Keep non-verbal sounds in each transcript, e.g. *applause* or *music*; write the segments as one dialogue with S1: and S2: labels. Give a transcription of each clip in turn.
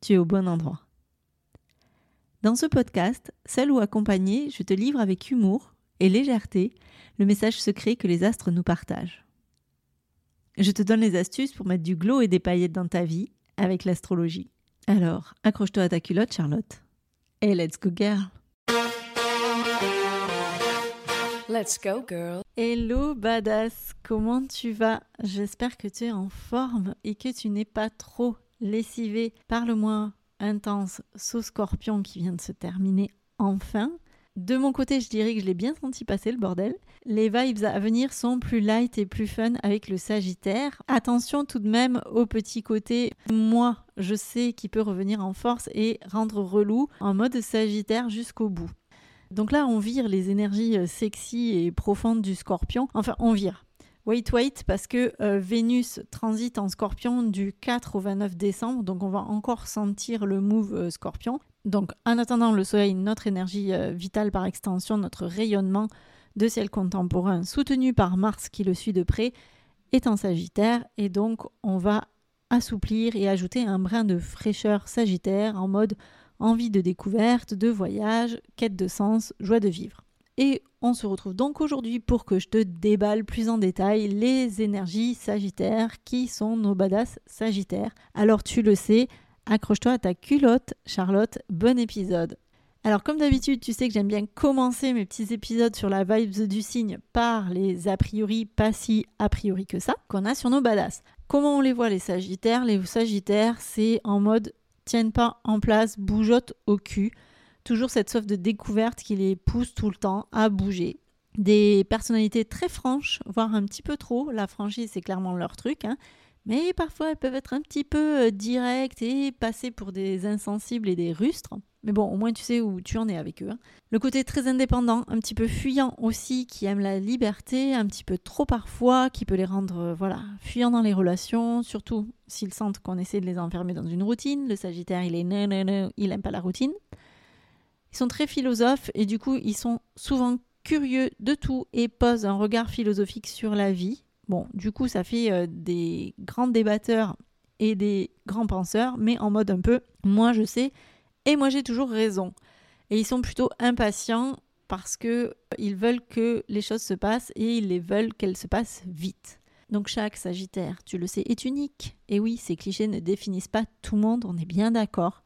S1: tu es au bon endroit. Dans ce podcast, seul ou accompagné, je te livre avec humour et légèreté le message secret que les astres nous partagent. Je te donne les astuces pour mettre du glow et des paillettes dans ta vie avec l'astrologie. Alors, accroche-toi à ta culotte, Charlotte. Et let's go, girl!
S2: Let's go, girl.
S1: Hello, badass! Comment tu vas? J'espère que tu es en forme et que tu n'es pas trop lessivé par le mois intense sous scorpion qui vient de se terminer enfin. De mon côté, je dirais que je l'ai bien senti passer le bordel. Les vibes à venir sont plus light et plus fun avec le Sagittaire. Attention tout de même au petit côté, moi, je sais qu'il peut revenir en force et rendre relou en mode Sagittaire jusqu'au bout. Donc là, on vire les énergies euh, sexy et profondes du Scorpion. Enfin, on vire. Wait, wait, parce que euh, Vénus transite en Scorpion du 4 au 29 décembre, donc on va encore sentir le move euh, Scorpion. Donc en attendant le Soleil, notre énergie euh, vitale par extension, notre rayonnement de ciel contemporain, soutenu par Mars qui le suit de près, est en Sagittaire, et donc on va assouplir et ajouter un brin de fraîcheur Sagittaire en mode envie de découverte, de voyage, quête de sens, joie de vivre. Et on se retrouve donc aujourd'hui pour que je te déballe plus en détail les énergies sagittaires qui sont nos badass sagittaires. Alors tu le sais, accroche-toi à ta culotte, Charlotte, bon épisode. Alors comme d'habitude, tu sais que j'aime bien commencer mes petits épisodes sur la vibes du signe par les a priori, pas si a priori que ça, qu'on a sur nos badass. Comment on les voit les sagittaires? Les sagittaires, c'est en mode tiennent pas en place, bougeotte au cul toujours cette soif de découverte qui les pousse tout le temps à bouger. Des personnalités très franches, voire un petit peu trop. La franchise, c'est clairement leur truc. Hein. Mais parfois, elles peuvent être un petit peu euh, directes et passer pour des insensibles et des rustres. Mais bon, au moins tu sais où tu en es avec eux. Hein. Le côté très indépendant, un petit peu fuyant aussi, qui aime la liberté, un petit peu trop parfois, qui peut les rendre euh, voilà, fuyants dans les relations, surtout s'ils sentent qu'on essaie de les enfermer dans une routine. Le Sagittaire, il est non, non, non, il n'aime pas la routine. Ils sont très philosophes et du coup, ils sont souvent curieux de tout et posent un regard philosophique sur la vie. Bon, du coup, ça fait euh, des grands débatteurs et des grands penseurs, mais en mode un peu moi je sais et moi j'ai toujours raison. Et ils sont plutôt impatients parce que euh, ils veulent que les choses se passent et ils veulent qu'elles se passent vite. Donc chaque Sagittaire, tu le sais, est unique. Et oui, ces clichés ne définissent pas tout le monde, on est bien d'accord.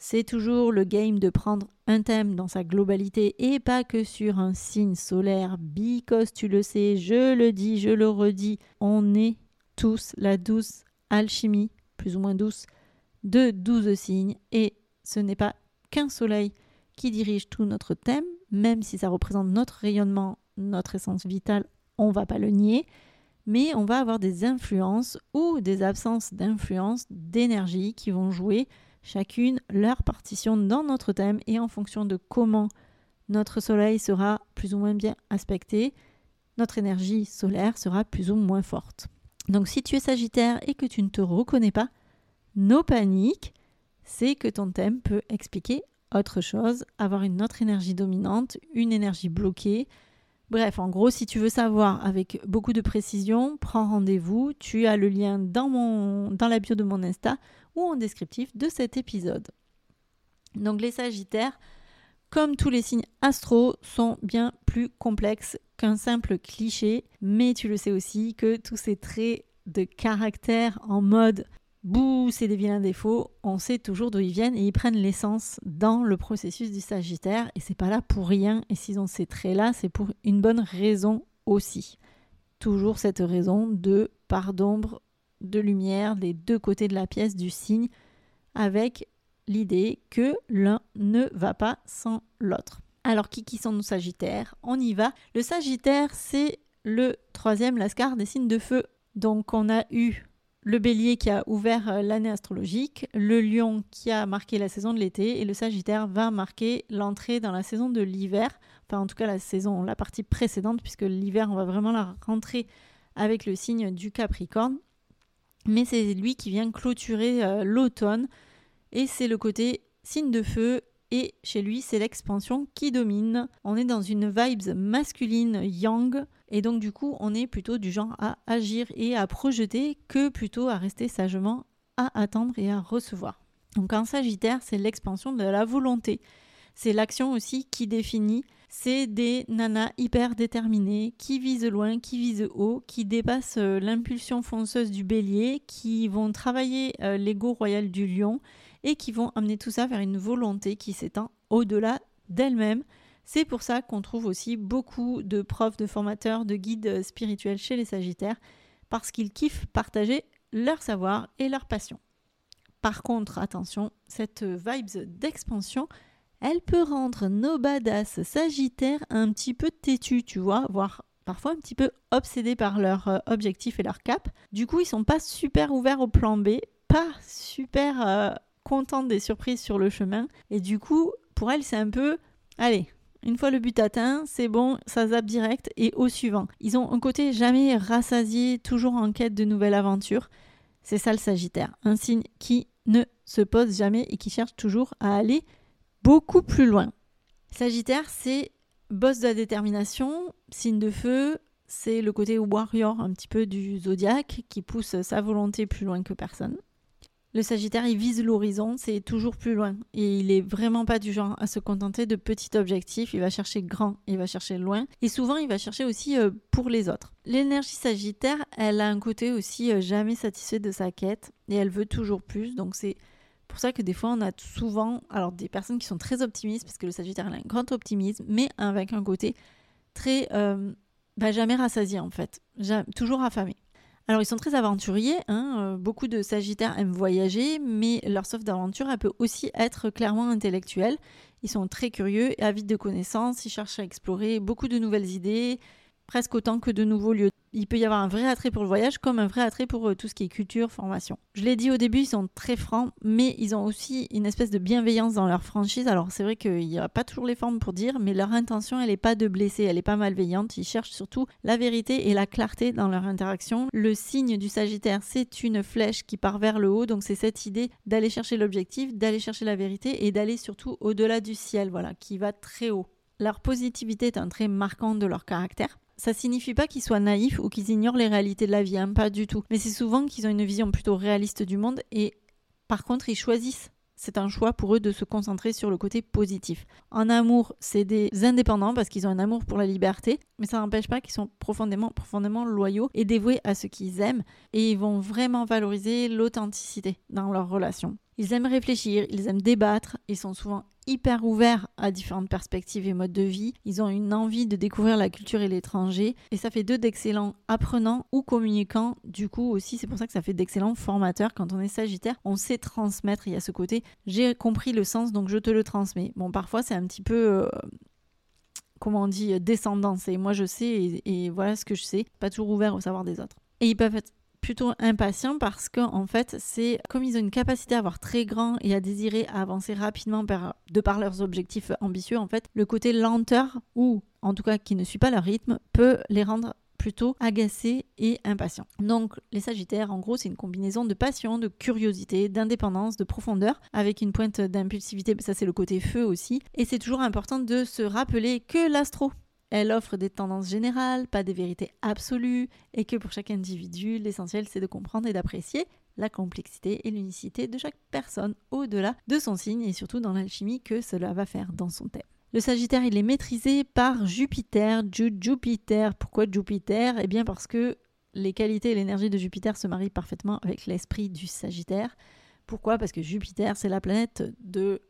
S1: C'est toujours le game de prendre un thème dans sa globalité et pas que sur un signe solaire, because tu le sais, je le dis, je le redis, on est tous la douce alchimie, plus ou moins douce, de douze signes et ce n'est pas qu'un soleil qui dirige tout notre thème, même si ça représente notre rayonnement, notre essence vitale, on va pas le nier, mais on va avoir des influences ou des absences d'influence, d'énergie qui vont jouer chacune leur partition dans notre thème et en fonction de comment notre soleil sera plus ou moins bien aspecté, notre énergie solaire sera plus ou moins forte. Donc si tu es Sagittaire et que tu ne te reconnais pas, no panique, c'est que ton thème peut expliquer autre chose, avoir une autre énergie dominante, une énergie bloquée. Bref, en gros, si tu veux savoir avec beaucoup de précision, prends rendez-vous. Tu as le lien dans, dans la bio de mon Insta en descriptif de cet épisode. Donc les Sagittaires, comme tous les signes astro, sont bien plus complexes qu'un simple cliché, mais tu le sais aussi que tous ces traits de caractère en mode Bouh, c'est des vilains défauts, on sait toujours d'où ils viennent et ils prennent l'essence dans le processus du Sagittaire et c'est pas là pour rien et s'ils ont ces traits-là, c'est pour une bonne raison aussi. Toujours cette raison de part d'ombre, de lumière des deux côtés de la pièce du signe avec l'idée que l'un ne va pas sans l'autre. Alors qui qui sont nos Sagittaires? On y va. Le Sagittaire, c'est le troisième lascar des signes de feu. Donc on a eu le bélier qui a ouvert euh, l'année astrologique, le lion qui a marqué la saison de l'été et le sagittaire va marquer l'entrée dans la saison de l'hiver, enfin en tout cas la saison, la partie précédente puisque l'hiver on va vraiment la rentrer avec le signe du capricorne. Mais c'est lui qui vient clôturer euh, l'automne et c'est le côté signe de feu et chez lui c'est l'expansion qui domine. On est dans une vibes masculine yang et donc du coup, on est plutôt du genre à agir et à projeter que plutôt à rester sagement à attendre et à recevoir. Donc en Sagittaire, c'est l'expansion de la volonté. C'est l'action aussi qui définit. C'est des nanas hyper déterminées, qui visent loin, qui visent haut, qui dépassent euh, l'impulsion fonceuse du bélier, qui vont travailler euh, l'ego royal du lion et qui vont amener tout ça vers une volonté qui s'étend au-delà d'elle-même c'est pour ça qu'on trouve aussi beaucoup de profs, de formateurs, de guides spirituels chez les Sagittaires, parce qu'ils kiffent partager leur savoir et leur passion. Par contre, attention, cette vibes d'expansion, elle peut rendre nos badass Sagittaires un petit peu têtus, tu vois, voire parfois un petit peu obsédés par leur euh, objectif et leur cap. Du coup, ils sont pas super ouverts au plan B, pas super euh, contents des surprises sur le chemin. Et du coup, pour elles, c'est un peu, allez, une fois le but atteint, c'est bon, ça zappe direct et au suivant. Ils ont un côté jamais rassasié, toujours en quête de nouvelles aventures. C'est ça le Sagittaire, un signe qui ne se pose jamais et qui cherche toujours à aller beaucoup plus loin. Sagittaire, c'est boss de la détermination, signe de feu, c'est le côté warrior un petit peu du zodiaque qui pousse sa volonté plus loin que personne. Le Sagittaire, il vise l'horizon, c'est toujours plus loin. Et il est vraiment pas du genre à se contenter de petits objectifs. Il va chercher grand, il va chercher loin. Et souvent, il va chercher aussi euh, pour les autres. L'énergie Sagittaire, elle a un côté aussi euh, jamais satisfait de sa quête. Et elle veut toujours plus. Donc c'est pour ça que des fois, on a souvent alors des personnes qui sont très optimistes, parce que le Sagittaire, a un grand optimisme, mais avec un côté très. Euh, bah, jamais rassasié en fait. toujours affamé. Alors ils sont très aventuriers, hein, euh, beaucoup de Sagittaires aiment voyager, mais leur soif d'aventure, peut aussi être clairement intellectuelle. Ils sont très curieux et avides de connaissances, ils cherchent à explorer beaucoup de nouvelles idées, presque autant que de nouveaux lieux. Il peut y avoir un vrai attrait pour le voyage comme un vrai attrait pour euh, tout ce qui est culture, formation. Je l'ai dit au début, ils sont très francs, mais ils ont aussi une espèce de bienveillance dans leur franchise. Alors c'est vrai qu'il n'y a pas toujours les formes pour dire, mais leur intention, elle n'est pas de blesser, elle n'est pas malveillante. Ils cherchent surtout la vérité et la clarté dans leur interaction. Le signe du Sagittaire, c'est une flèche qui part vers le haut, donc c'est cette idée d'aller chercher l'objectif, d'aller chercher la vérité et d'aller surtout au-delà du ciel, voilà, qui va très haut. Leur positivité est un trait marquant de leur caractère ça signifie pas qu'ils soient naïfs ou qu'ils ignorent les réalités de la vie, hein, pas du tout. Mais c'est souvent qu'ils ont une vision plutôt réaliste du monde et par contre ils choisissent. C'est un choix pour eux de se concentrer sur le côté positif. En amour, c'est des indépendants parce qu'ils ont un amour pour la liberté, mais ça n'empêche pas qu'ils sont profondément, profondément loyaux et dévoués à ce qu'ils aiment et ils vont vraiment valoriser l'authenticité dans leurs relations. Ils aiment réfléchir, ils aiment débattre, ils sont souvent hyper ouverts à différentes perspectives et modes de vie. Ils ont une envie de découvrir la culture et l'étranger. Et ça fait d'eux d'excellents apprenants ou communicants. Du coup aussi, c'est pour ça que ça fait d'excellents formateurs. Quand on est sagittaire, on sait transmettre. Il y a ce côté, j'ai compris le sens, donc je te le transmets. Bon, parfois c'est un petit peu... Euh, comment on dit, descendance. Et moi je sais et, et, voilà ce que je sais. Pas toujours ouvert au savoir des autres. Et ils peuvent être plutôt impatients parce qu'en en fait, c'est comme ils ont une capacité à avoir très grand et à désirer à avancer rapidement de par leurs objectifs ambitieux, en fait, le côté lenteur ou en tout cas qui ne suit pas leur rythme peut les rendre plutôt agacés et impatients. Donc les Sagittaires, en gros, c'est une combinaison de passion, de curiosité, d'indépendance, de profondeur, avec une pointe d'impulsivité, ça c'est le côté feu aussi. Et c'est toujours important de se rappeler que l'astro elle offre des tendances générales, pas des vérités absolues, et que pour chaque individu, l'essentiel c'est de comprendre et d'apprécier la complexité et l'unicité de chaque personne au-delà de son signe et surtout dans l'alchimie que cela va faire dans son thème. Le Sagittaire, il est maîtrisé par Jupiter, Jupiter. Pourquoi Jupiter? Eh bien parce que les qualités et l'énergie de Jupiter se marient parfaitement avec l'esprit du Sagittaire. Pourquoi? Parce que Jupiter, c'est la planète de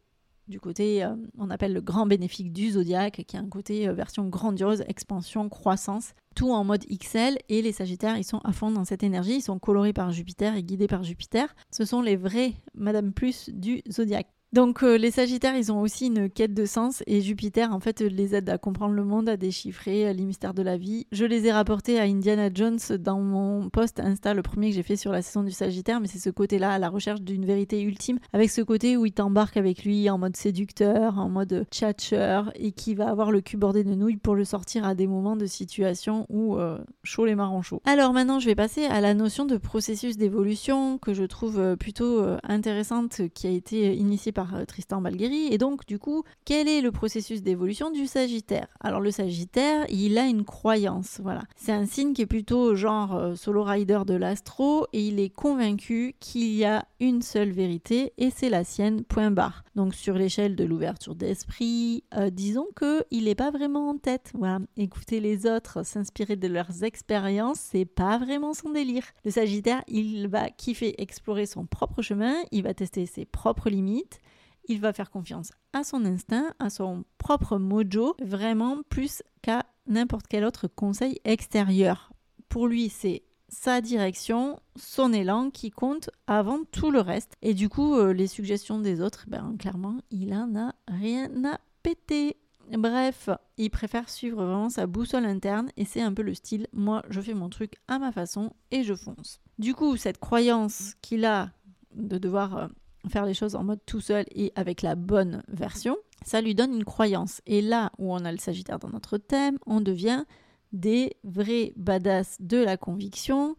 S1: du côté, euh, on appelle le grand bénéfique du zodiaque, qui a un côté euh, version grandiose, expansion, croissance, tout en mode XL. Et les Sagittaires, ils sont à fond dans cette énergie, ils sont colorés par Jupiter et guidés par Jupiter. Ce sont les vrais Madame Plus du zodiaque. Donc euh, les Sagittaires, ils ont aussi une quête de sens et Jupiter, en fait, les aide à comprendre le monde, à déchiffrer euh, les mystères de la vie. Je les ai rapportés à Indiana Jones dans mon post Insta, le premier que j'ai fait sur la saison du Sagittaire, mais c'est ce côté-là, à la recherche d'une vérité ultime, avec ce côté où il t'embarque avec lui en mode séducteur, en mode tchatcheur, et qui va avoir le cul bordé de nouilles pour le sortir à des moments de situation où euh, chaud les marrons chauds. Alors maintenant, je vais passer à la notion de processus d'évolution que je trouve plutôt intéressante, qui a été initiée euh, Tristan Balgueri. Et donc, du coup, quel est le processus d'évolution du Sagittaire? Alors, le Sagittaire, il a une croyance. Voilà. C'est un signe qui est plutôt genre euh, solo rider de l'astro et il est convaincu qu'il y a une seule vérité et c'est la sienne, point barre. Donc, sur l'échelle de l'ouverture d'esprit, euh, disons qu'il n'est pas vraiment en tête. Voilà. Écouter les autres, s'inspirer de leurs expériences, c'est pas vraiment son délire. Le Sagittaire, il va kiffer explorer son propre chemin, il va tester ses propres limites il va faire confiance à son instinct, à son propre mojo, vraiment plus qu'à n'importe quel autre conseil extérieur. Pour lui, c'est sa direction, son élan qui compte avant tout le reste. Et du coup, euh, les suggestions des autres, ben, clairement, il en a rien à péter. Bref, il préfère suivre vraiment sa boussole interne et c'est un peu le style moi je fais mon truc à ma façon et je fonce. Du coup, cette croyance qu'il a de devoir euh, faire les choses en mode tout seul et avec la bonne version, ça lui donne une croyance. Et là où on a le Sagittaire dans notre thème, on devient des vrais badass de la conviction.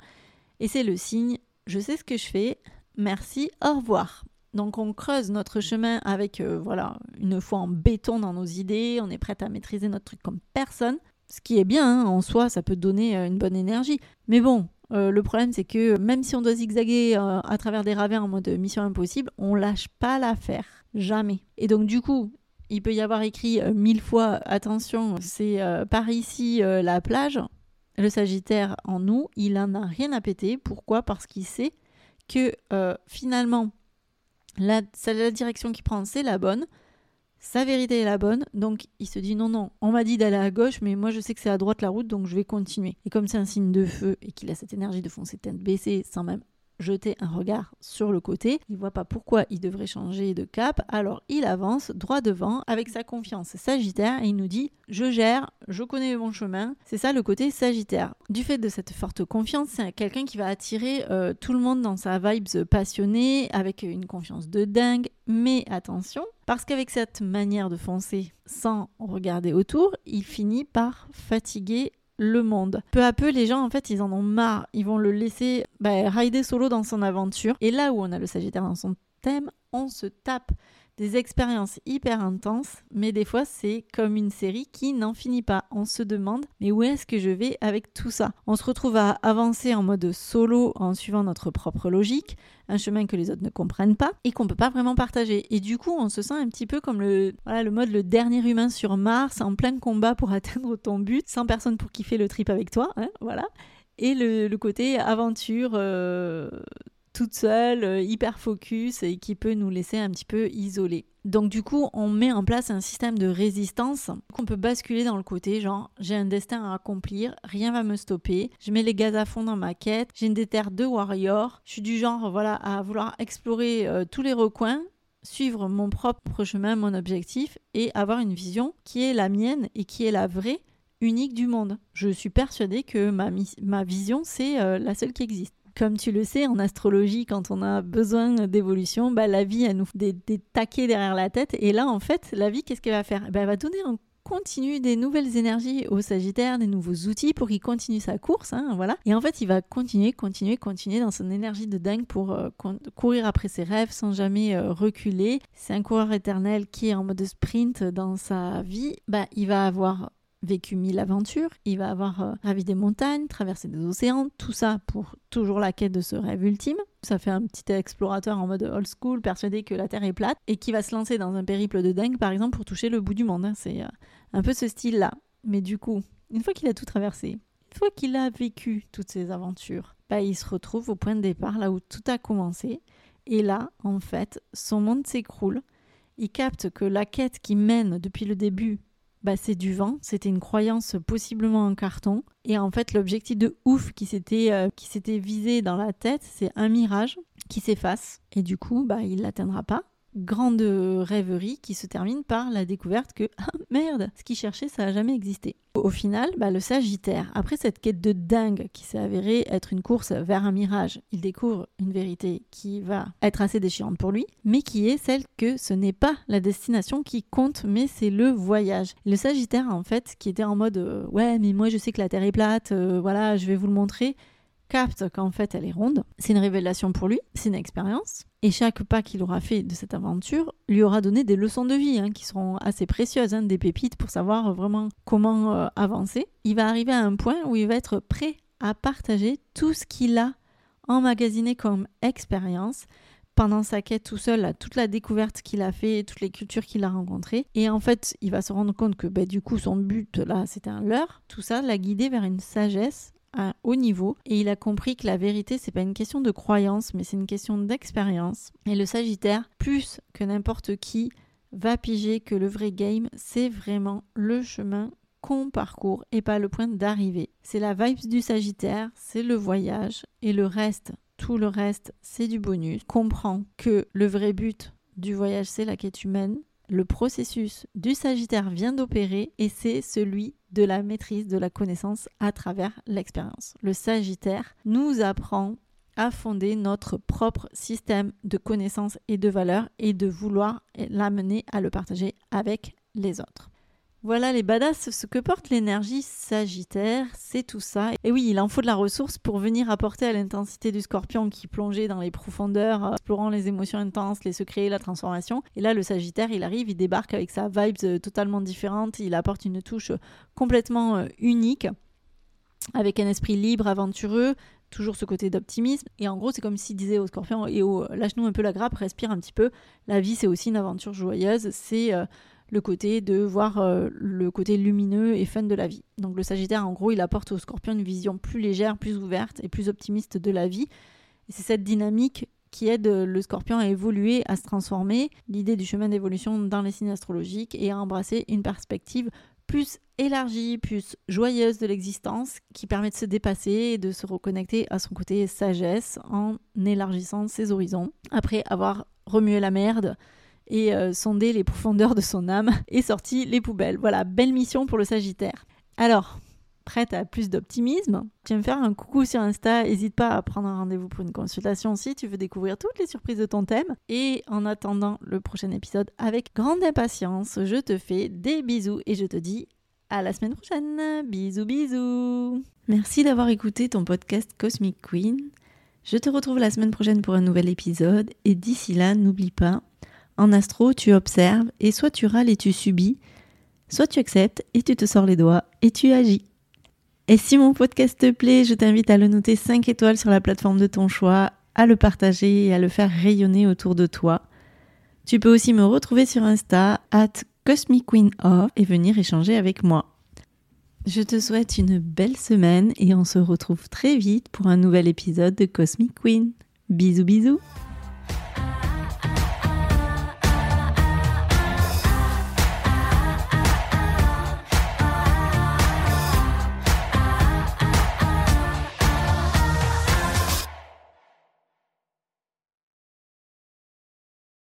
S1: Et c'est le signe, je sais ce que je fais, merci, au revoir. Donc on creuse notre chemin avec euh, voilà une foi en béton dans nos idées, on est prête à maîtriser notre truc comme personne, ce qui est bien hein, en soi, ça peut donner euh, une bonne énergie. Mais bon, euh, le problème, c'est que même si on doit zigzaguer euh, à travers des ravins en mode mission impossible, on lâche pas l'affaire. Jamais. Et donc, du coup, il peut y avoir écrit euh, mille fois attention, c'est par ici la plage. Le Sagittaire en nous, il en a rien à péter. Pourquoi? Parce qu'il sait que finalement, la, la direction qu'il prend, c'est la bonne sa vérité est la bonne, donc il se dit non, non, on m'a dit d'aller à gauche, mais moi je sais que c'est à droite la route, donc je vais continuer. Et comme c'est un signe de feu et qu'il a cette énergie de foncer tête baissée sans même jeter un regard sur le côté. Il voit pas pourquoi il devrait changer de cap, alors il avance droit devant avec sa confiance sagittaire et il nous dit je gère, je connais mon chemin. C'est ça le côté sagittaire. Du fait de cette forte confiance, c'est quelqu'un qui va attirer euh, tout le monde dans sa vibes passionnée, avec une confiance de dingue. Mais attention, parce qu'avec cette manière de foncer sans regarder autour, il finit par fatiguer le monde. Peu à peu, les gens, en fait, ils en ont marre. Ils vont le laisser bah, rider solo dans son aventure. Et là où on a le Sagittaire dans son thème, on se tape des expériences hyper intenses, mais des fois c'est comme une série qui n'en finit pas. On se demande mais où est-ce que je vais avec tout ça? On se retrouve à avancer en mode solo en suivant notre propre logique, un chemin que les autres ne comprennent pas et qu'on peut pas vraiment partager. Et du coup, on se sent un petit peu comme le, voilà, le mode le dernier humain sur Mars en plein combat pour *laughs* atteindre ton but, sans personne pour kiffer le trip avec toi, hein, voilà. Et le, côté aventure, euh, toute seule, euh, hyper focus et qui peut nous laisser un petit peu isolés. Donc du coup, on met en place un système de résistance qu'on peut basculer dans le côté genre j'ai un destin à accomplir, rien va me stopper, je mets les gaz à fond dans ma quête, j'ai une déterre de warrior, je suis du genre voilà à vouloir explorer euh, tous les recoins suivre mon propre chemin, mon objectif et avoir une vision qui est la mienne et qui est la vraie, unique du monde. Je suis persuadée que ma, ma vision, c'est euh, la seule qui existe. Comme tu le sais, en astrologie, quand on a besoin d'évolution, bah, la vie, elle nous fait des, taquets derrière la tête. Et là, en fait, la vie, qu'est-ce qu'elle va faire? Bah, Elle va donner en continu des nouvelles énergies au Sagittaire, des nouveaux outils pour qu'il continue sa course, hein, voilà. Et en fait, il va continuer, continuer, continuer dans son énergie de dingue pour euh, courir après ses rêves sans jamais euh, reculer. C'est un coureur éternel qui est en mode sprint dans sa vie. Bah, il va avoir vécu mille aventures, il va avoir euh, ravi des montagnes, traversé des océans, tout ça pour toujours la quête de ce rêve ultime. Ça fait un petit explorateur en mode old school, persuadé que la Terre est plate, et qui va se lancer dans un périple de dingue, par exemple, pour toucher le bout du monde. Hein. C'est euh, un peu ce style-là. Mais du coup, une fois qu'il a tout traversé, une fois qu'il a vécu toutes ces aventures, bah, il se retrouve au point de départ, là où tout a commencé. Et là, en fait, son monde s'écroule. Il capte que la quête qui mène depuis le début, bah, c'est du vent. C'était une croyance possiblement en carton. Et en fait, l'objectif de ouf qui s'était euh, qui s'était visé dans la tête, c'est un mirage qui s'efface. Et du coup, bah, il l'atteindra pas grande rêverie qui se termine par la découverte que ah merde, ce qu'il cherchait ça n'a jamais existé. Au final, bah, le Sagittaire, après cette quête de dingue qui s'est avérée être une course vers un mirage, il découvre une vérité qui va être assez déchirante pour lui, mais qui est celle que ce n'est pas la destination qui compte, mais c'est le voyage. Le Sagittaire, en fait, qui était en mode euh, ouais, mais moi je sais que la Terre est plate, euh, voilà, je vais vous le montrer capte qu'en fait elle est ronde. C'est une révélation pour lui, c'est une expérience. Et chaque pas qu'il aura fait de cette aventure lui aura donné des leçons de vie hein, qui seront assez précieuses, hein, des pépites pour savoir vraiment comment euh, avancer. Il va arriver à un point où il va être prêt à partager tout ce qu'il a emmagasiné comme expérience pendant sa quête tout seul, toute la découverte qu'il a fait, toutes les cultures qu'il a rencontrées. Et en fait, il va se rendre compte que bah, du coup, son but là, c'était un leurre. Tout ça l'a guidé vers une sagesse à haut niveau et il a compris que la vérité c'est pas une question de croyance mais c'est une question d'expérience et le Sagittaire plus que n'importe qui va piger que le vrai game c'est vraiment le chemin qu'on parcourt et pas le point d'arrivée. C'est la vibe du Sagittaire, c'est le voyage et le reste, tout le reste, c'est du bonus. Comprends que le vrai but du voyage c'est la quête humaine le processus du Sagittaire vient d'opérer et c'est celui de la maîtrise de la connaissance à travers l'expérience. Le Sagittaire nous apprend à fonder notre propre système de connaissances et de valeurs et de vouloir l'amener à le partager avec les autres. Voilà les badass, ce que porte l'énergie sagittaire, c'est tout ça. Et oui, il en faut de la ressource pour venir apporter à l'intensité du scorpion qui plongeait dans les profondeurs, euh, explorant les émotions intenses, les secrets, la transformation. Et là, le sagittaire, il arrive, il débarque avec sa vibe euh, totalement différente, il apporte une touche complètement euh, unique, avec un esprit libre, aventureux, toujours ce côté d'optimisme. Et en gros, c'est comme s'il disait au scorpion, et au lâche-nous un peu la grappe, respire un petit peu. La vie, c'est aussi une aventure joyeuse, c'est le côté de voir euh, le côté lumineux et fun de la vie. Donc le Sagittaire, en gros, il apporte au Scorpion une vision plus légère, plus ouverte et plus optimiste de la vie. Et c'est cette dynamique qui aide le Scorpion à évoluer, à se transformer, l'idée du chemin d'évolution dans les signes astrologiques et à embrasser une perspective plus élargie, plus joyeuse de l'existence, qui permet de se dépasser et de se reconnecter à son côté sagesse en élargissant ses horizons. Après avoir remué la merde, et euh, sonder les profondeurs de son âme *laughs* et sorti les poubelles. Voilà, belle mission pour le Sagittaire. Alors, prête à plus d'optimisme, tu vas me faire un coucou sur Insta, n'hésite pas à prendre un rendez-vous pour une consultation si tu veux découvrir toutes les surprises de ton thème. Et en attendant le prochain épisode avec grande impatience, je te fais des bisous et je te dis à la semaine prochaine. Bisous bisous. Merci d'avoir écouté ton podcast Cosmic Queen. Je te retrouve la semaine prochaine pour un nouvel épisode et d'ici là, n'oublie pas, en astro, tu observes et soit tu râles et tu subis, soit tu acceptes et tu te sors les doigts et tu agis. Et si mon podcast te plaît, je t'invite à le noter 5 étoiles sur la plateforme de ton choix, à le partager et à le faire rayonner autour de toi. Tu peux aussi me retrouver sur Insta, at CosmicQueenOf, et venir échanger avec moi. Je te souhaite une belle semaine et on se retrouve très vite pour un nouvel épisode de Cosmic Queen. Bisous bisous